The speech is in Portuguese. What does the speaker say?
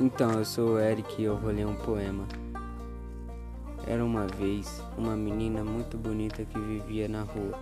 Então, eu sou o Eric e eu vou ler um poema. Era uma vez uma menina muito bonita que vivia na rua.